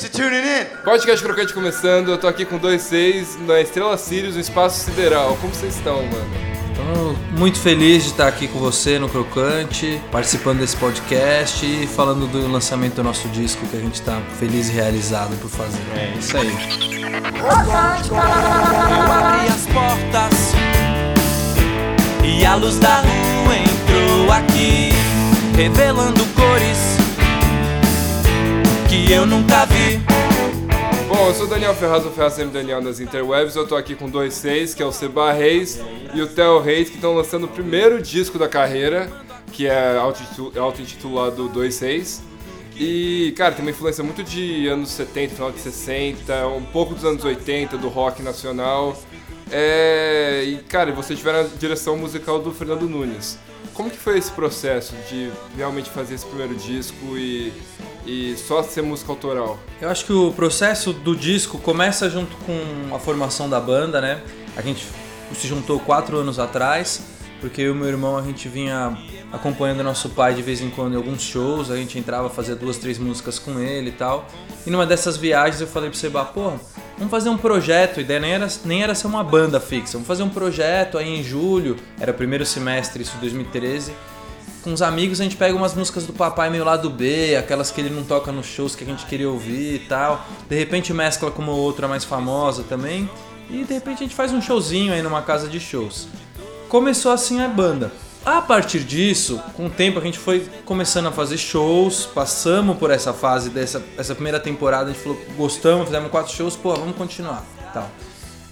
Thanks for tuning in. Podcast Crocante começando, eu tô aqui com dois seis na Estrela Sirius, no Espaço Sideral. Como vocês estão, mano? Muito feliz de estar aqui com você no Crocante, participando desse podcast e falando do lançamento do nosso disco que a gente tá feliz e realizado por fazer. É isso aí. Eu abri as portas e a luz da rua entrou aqui, revelando cores que eu nunca vi. Bom, eu sou Daniel Ferraz, do Ferraz. Daniel das Interwebs. Eu tô aqui com dois seis, que é o Seba Reis e o Theo Reis, que estão lançando o primeiro disco da carreira, que é auto-intitu- auto-intitulado 26. E, cara, tem uma influência muito de anos 70, final de 60, um pouco dos anos 80, do rock nacional. É, e, cara, vocês tiveram a direção musical do Fernando Nunes. Como que foi esse processo de realmente fazer esse primeiro disco e, e só ser música autoral? Eu acho que o processo do disco começa junto com a formação da banda, né? A gente se juntou quatro anos atrás, porque eu e meu irmão a gente vinha acompanhando nosso pai de vez em quando em alguns shows, a gente entrava fazer duas, três músicas com ele e tal. E numa dessas viagens eu falei pro Seba, pô, vamos fazer um projeto, a ideia nem era, nem era ser uma banda fixa, vamos fazer um projeto aí em julho, era o primeiro semestre, isso 2013 com os amigos a gente pega umas músicas do papai meio lado B, aquelas que ele não toca nos shows que a gente queria ouvir e tal. De repente mescla com uma outra mais famosa também. E de repente a gente faz um showzinho aí numa casa de shows. Começou assim a banda. A partir disso, com o tempo a gente foi começando a fazer shows, passamos por essa fase dessa essa primeira temporada, a gente falou, gostamos, fizemos quatro shows, pô, vamos continuar, tal.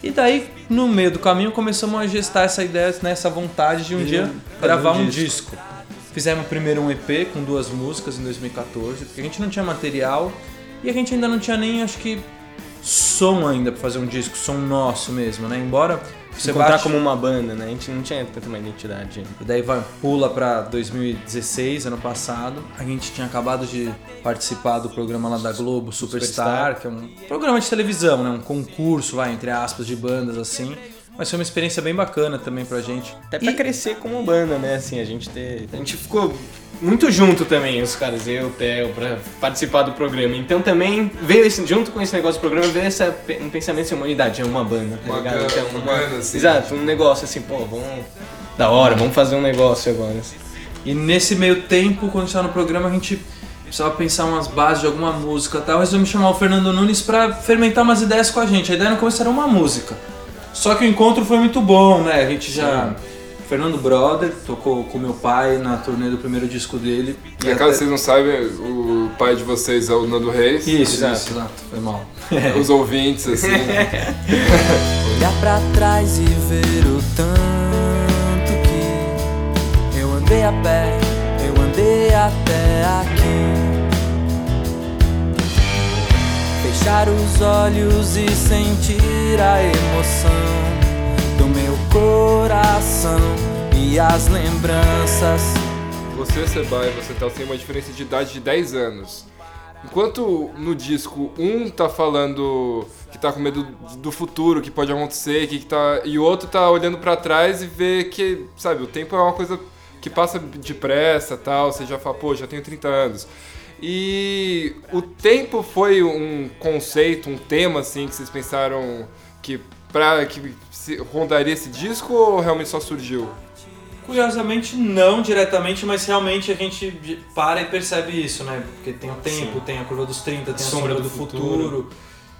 E daí, no meio do caminho, começamos a gestar essa ideia, né, essa vontade de um dia gravar um disco. Fizemos primeiro um EP com duas músicas em 2014, porque a gente não tinha material e a gente ainda não tinha nem, acho que, som ainda pra fazer um disco, som nosso mesmo, né? Embora você contar bate... como uma banda, né? A gente não tinha tanta uma identidade. E daí vai, pula pra 2016, ano passado. A gente tinha acabado de participar do programa lá da Globo, Superstar, Superstar. que é um programa de televisão, né? Um concurso, vai, entre aspas, de bandas assim. Mas foi uma experiência bem bacana também pra gente. Até pra E- crescer como banda, né? Assim, a gente ter. A gente ficou muito junto também, os caras, eu, o Theo, pra participar do programa. Então também veio esse, junto com esse negócio do programa, veio essa, um pensamento assim, humanidade, é uma banda, tá Uma ligado? Que é uma banda, assim. Exato, um negócio assim, pô, vamos. Da hora, vamos fazer um negócio agora. assim. E nesse meio tempo, quando a gente tava no programa, a gente precisava pensar umas bases de alguma música e tal. Resolvemos chamar o Fernando Nunes pra fermentar umas ideias com a gente. A ideia no começo era uma música. Só que o encontro foi muito bom, né? A gente já. O Fernando Brother tocou com meu pai na turnê do primeiro disco dele. E caso vocês não saibam, o pai de vocês é o Nando Reis. Isso, Exato. isso, exato, foi mal. Os ouvintes, assim. Olhar pra trás e ver o tanto que eu andei a pé, eu andei até aqui. Fechar os olhos e sentir a emoção do meu coração e as lembranças. Você, Seba, e você tá tem uma diferença de idade de 10 anos. Enquanto no disco um tá falando que tá com medo do futuro, que pode acontecer, que tá e o outro tá olhando pra trás e vê que, sabe, o tempo é uma coisa que passa depressa, tal, você já fala, pô, já tenho 30 anos. E o tempo foi um conceito, um tema assim que vocês pensaram que para que rondaria esse disco ou realmente só surgiu? Curiosamente, não diretamente, mas realmente a gente para e percebe isso, né? Porque tem o tempo, tem a curva dos 30, tem a sombra, do, futuro.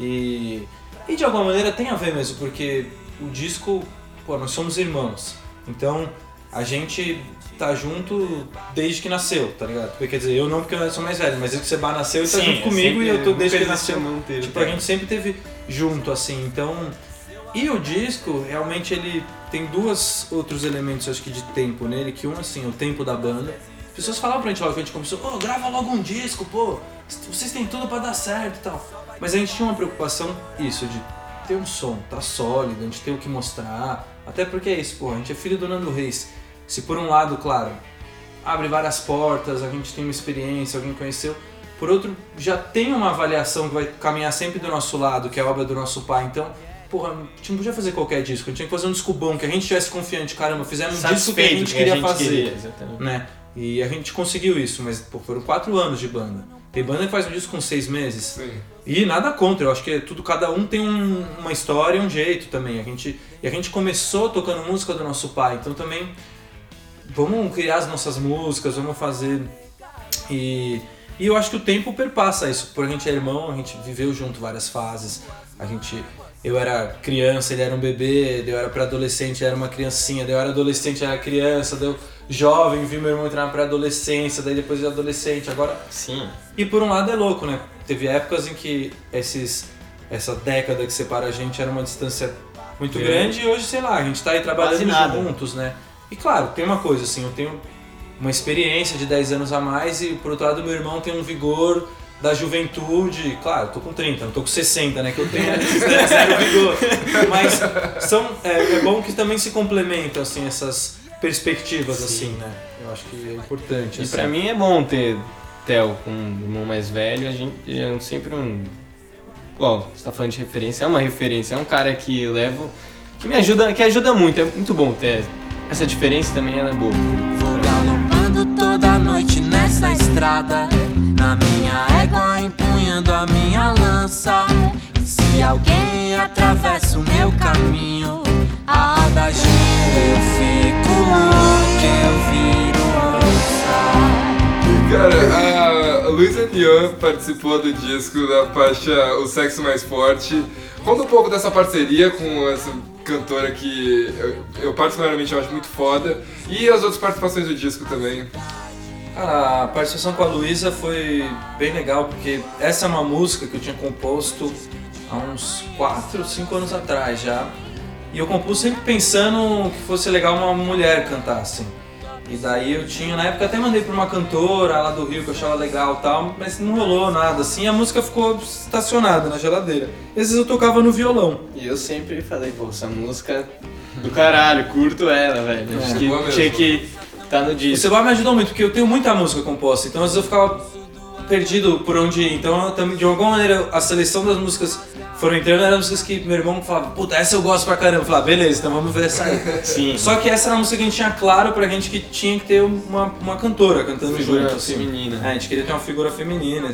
E, e de alguma maneira tem a ver mesmo, porque o disco, pô, nós somos irmãos. Então a gente tá junto desde que nasceu, tá ligado? Porque, quer dizer, eu não porque eu sou mais velho, mas desde que Seba nasceu ele tá Sim, junto é comigo e eu tô desde que ele nasceu. ter, Tipo, tá? a gente sempre teve junto, assim, então. E o disco, realmente, ele tem dois outros elementos, acho que, de tempo nele, que um, assim, o tempo da banda. As pessoas falavam pra gente logo que a gente começou, pô, grava logo um disco, pô, vocês têm tudo pra dar certo e tal. Mas a gente tinha uma preocupação, isso, de ter um som, tá sólido, a gente tem o que mostrar. Até porque é isso, pô, a gente é filho do Nando Reis. Se por um lado, claro, abre várias portas, a gente tem uma experiência, alguém conheceu. Por outro, já tem uma avaliação que vai caminhar sempre do nosso lado, que é a obra do nosso pai. Então, porra, a gente não podia fazer qualquer disco, a gente tinha que fazer um disco bom, que a gente tivesse confiante, caramba, fizemos um disco que a gente que queria fazer. queria, exatamente. né? E a gente conseguiu isso, mas pô, foram quatro anos de banda. Tem banda que faz um disco com seis meses. Sim. E nada contra, eu acho que é tudo, cada um tem um- uma história e um jeito também. A gente, e a gente começou tocando música do nosso pai, então também vamos criar as nossas músicas, vamos fazer. E, e eu acho que o tempo perpassa isso. Por a gente é irmão, a gente viveu junto várias fases. A gente. Eu era criança, ele era um bebê, eu era pré-adolescente, ele era uma criancinha, daí eu era adolescente, era criança, daí eu jovem, vi meu irmão entrar na pré-adolescência, daí depois de adolescente, agora Sim. e por um lado é louco, né? Teve épocas em que esses, essa década que separa a gente era uma distância muito grande e hoje, sei lá, a gente tá aí trabalhando juntos, né? E claro, tem uma coisa assim, eu tenho uma experiência de 10 anos a mais e por outro lado meu irmão tem um vigor da juventude, claro, eu tô com 30, não tô com 60, né? Que eu tenho né, zero vigor. Mas são, é, é bom que também se complementam, assim, essas perspectivas, assim, né? Eu acho que é importante. E assim. pra mim é bom ter Theo com um irmão mais velho, a gente é sempre um. Igual, você tá falando de referência, é uma referência, é um cara que eu levo. que me ajuda, que ajuda muito, é muito bom ter. Essa diferença também ela é boa. Vou galopando toda noite nessa estrada. Na minha égua, empunhando a minha lança. E se alguém atravessa o meu caminho, a roda gira, eu fico louco, eu viro onça. Cara, a Luísa Nian participou do disco da faixa O Sexo Mais Forte. Conta um pouco dessa parceria com essa cantora que eu, eu particularmente acho muito foda. E as outras participações do disco também. A participação com a Luísa foi bem legal, porque essa é uma música que eu tinha composto há uns 4, 5 anos atrás já. E eu compus sempre pensando que fosse legal uma mulher cantar, assim. E daí eu tinha, na época até mandei pra uma cantora lá do Rio que eu achava legal e tal, mas não rolou nada assim, a música ficou estacionada na geladeira. E às vezes eu tocava no violão. E eu sempre falei, pô, essa música do caralho, curto ela, velho. Acho É, que boa mesmo. tinha que tá no O disco. Seba me ajudou muito, porque eu tenho muita música composta, então às vezes eu ficava perdido por onde ir. Então, de alguma maneira, a seleção das músicas foram entrando, eram músicas que meu irmão falava, puta, essa eu gosto pra caramba. Eu falava, beleza, então vamos ver essa aí. Sim. Só que essa era uma música que a gente tinha claro pra gente que tinha que ter uma, uma cantora cantando Figura junto. Assim. feminina. É, a gente queria ter uma figura feminina.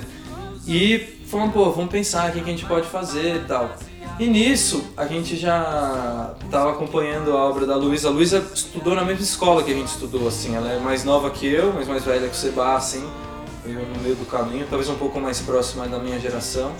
E falamos, pô, vamos pensar o que que a gente pode fazer e tal. E nisso, a gente já estava acompanhando a obra da Luísa. A Luísa estudou na mesma escola que a gente estudou, assim. Ela é mais nova que eu, mas mais velha que o Seba, assim. Eu no meio do caminho, talvez um pouco mais próxima da minha geração.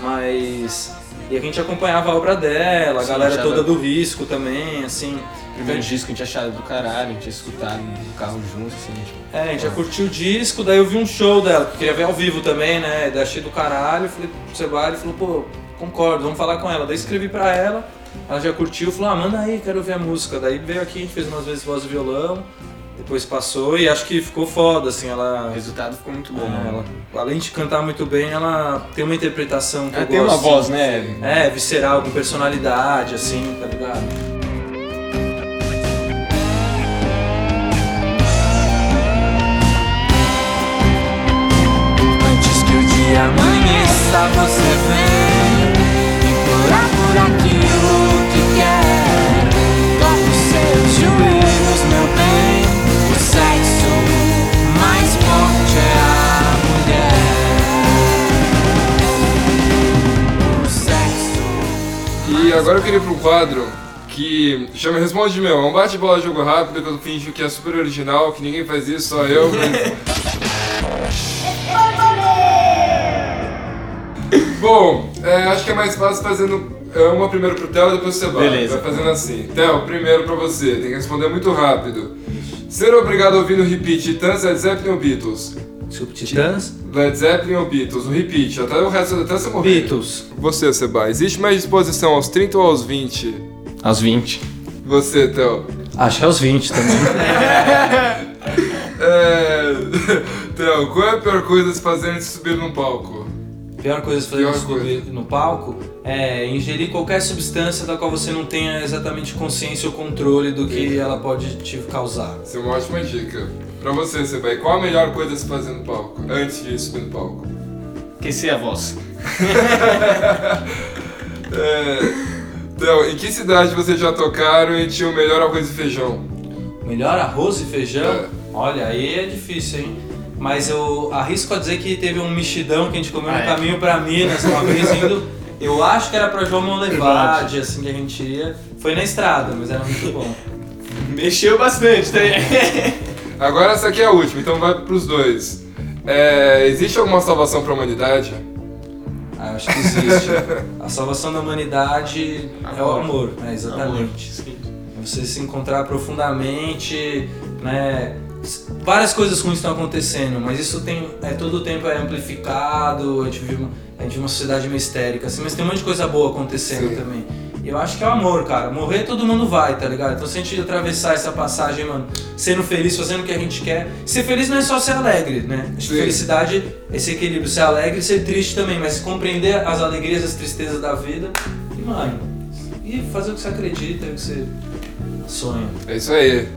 Mas... E a gente acompanhava a obra dela, a Sim, galera já toda do risco também, assim. Primeiro disco que a gente achava do caralho, a gente tinha escutado no carro junto, assim, tipo. É, a gente já curtiu o disco, daí eu vi um show dela, porque queria ver ao vivo também, né? Daí achei do caralho, falei pro Seba, ele falou, pô, concordo, vamos falar com ela. Daí escrevi pra ela, ela já curtiu, falou, ah, manda aí, quero ouvir a música. Daí veio aqui, a gente fez umas vezes voz e violão, depois passou e acho que ficou foda, assim, O ela. resultado ficou muito bom. é, ela além de cantar muito bem, ela tem uma interpretação que Ela eu tem uma gosto. voz, né? É, visceral, com personalidade, assim, tá ligado? Antes que o dia amanheça, você vem quadro que chama Responde Meu. É um bate-bola jogo rápido que eu finjo que é super original, que ninguém faz isso, só eu. Bom, é, acho que é mais fácil fazendo é, uma primeiro pro Theo e depois pro Seba. Beleza. Vai fazendo assim. Theo, primeiro pra você, tem que responder muito rápido. Ser obrigado a ouvir no repeat Titãs, Led Zeppelin ou Beatles? Desculpa, Titãs? Led Zeppelin ou Beatles? O repeat, até o resto, até você morrer. Beatles. Você, Seba, existe mais disposição aos 30 ou aos 20? Aos 20. Você, Theo. Acho que é os 20 também. É... Theo, qual é a pior coisa a se fazer antes de subir num palco? Pior coisa a se fazer antes de subir no palco é ingerir qualquer substância da qual você não tenha exatamente consciência ou controle do que ela pode te causar. Isso é uma ótima dica. Pra você, Seba, e qual a melhor coisa a se fazer no palco? Antes de subir no palco? Aquecer a voz. É... Theo, em que cidade vocês já tocaram e tinha o melhor arroz e feijão? Melhor arroz e feijão? É. Olha, aí é difícil, hein? Mas eu arrisco a dizer que teve um mexidão que a gente comeu Ah, no é? caminho pra Minas uma vez indo. Eu acho que era pra João Monlevade, assim, que a gente ia. Foi na estrada, mas era muito bom. Mexeu bastante, tá? Agora essa aqui é a última, então vai pros dois. É, existe alguma salvação pra humanidade? Ah, acho que existe. A salvação da humanidade é o Amor. amor, né? Exatamente. É Você se encontrar profundamente, né? Várias coisas ruins estão acontecendo, mas isso tem, é, todo o tempo é amplificado, a gente vive uma, a gente vive uma sociedade meio histérica, assim, mas tem um monte de coisa boa acontecendo Sim. também. Eu acho que é o amor, cara. Morrer todo mundo vai, tá ligado? Então se a gente atravessar essa passagem, mano, sendo feliz, fazendo o que a gente quer. Ser feliz não é só ser alegre, né? Acho que felicidade é esse equilíbrio, ser alegre e ser triste também, mas compreender as alegrias e as tristezas da vida e, mano, e fazer o que você acredita, o que você sonha. É isso aí.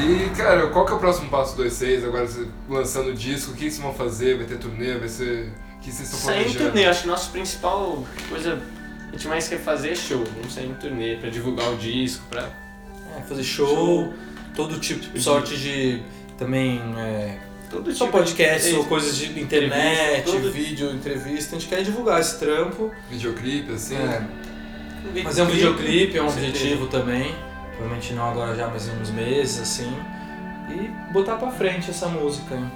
E, cara, qual que é o próximo passo do 26? Agora você lançando o disco, o que vocês vão fazer? Vai ter turnê? Vai ser... Que vocês estão Sair em planejando? turnê, acho que nossa principal coisa que a gente mais quer fazer é show. Vamos sair em turnê pra divulgar o disco, pra. É, fazer show, todo tipo, de- sorte de também é, Todo só tipo de- podcast ou é, coisas de internet, todo- vídeo, entrevista. A gente quer divulgar esse trampo. Videoclipe, assim? É, Fazer um videoclipe é um objetivo também. Provavelmente não agora já, mas em uns meses, assim. E botar pra frente essa música, hein?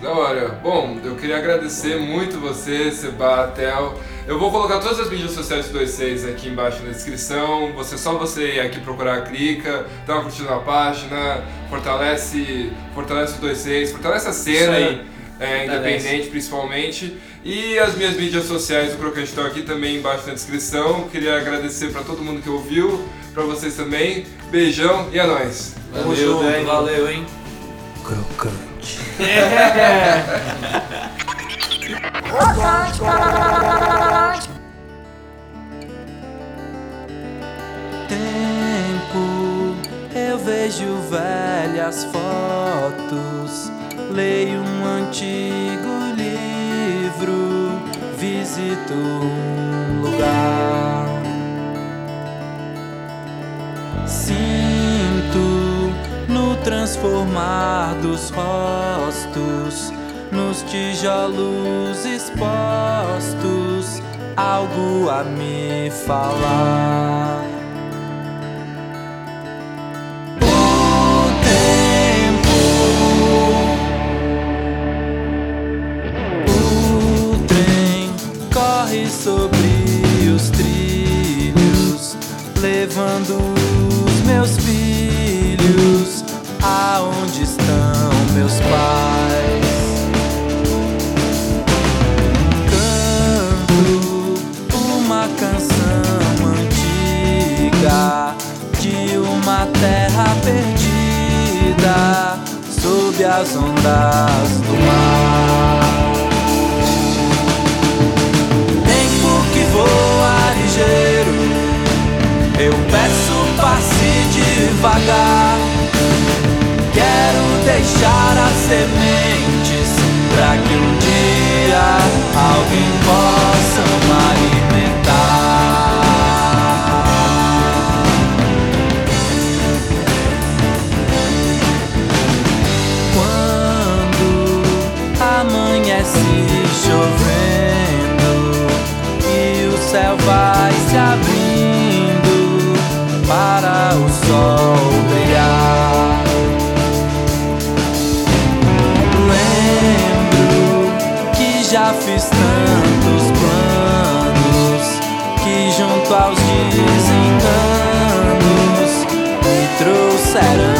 Da hora. Bom, eu queria agradecer muito você, Seba, Tel. Eu vou colocar todas as mídias sociais do 26 aqui embaixo na descrição. Você só você ir aqui procurar, clica, dá uma curtida na página, fortalece, fortalece o 26, fortalece a cena aí. é, independente principalmente. E as minhas mídias sociais do Crocante estão aqui também embaixo na descrição. Queria agradecer pra todo mundo que ouviu, pra vocês também. Beijão e é nóis. Tamo Valeu, valeu, hein? Crocante. tempo eu vejo velhas fotos, leio um antigo livro, visito um lugar. No transformar dos rostos, nos tijolos expostos, algo a me falar. O tempo, o trem corre sobre os trilhos, levando meus pais. Canto uma canção antiga de uma terra perdida sob as ondas do mar. Tempo que voa ligeiro, eu peço passe devagar. Deixar as sementes para que um dia alguém possa aos desenganos me trouxeram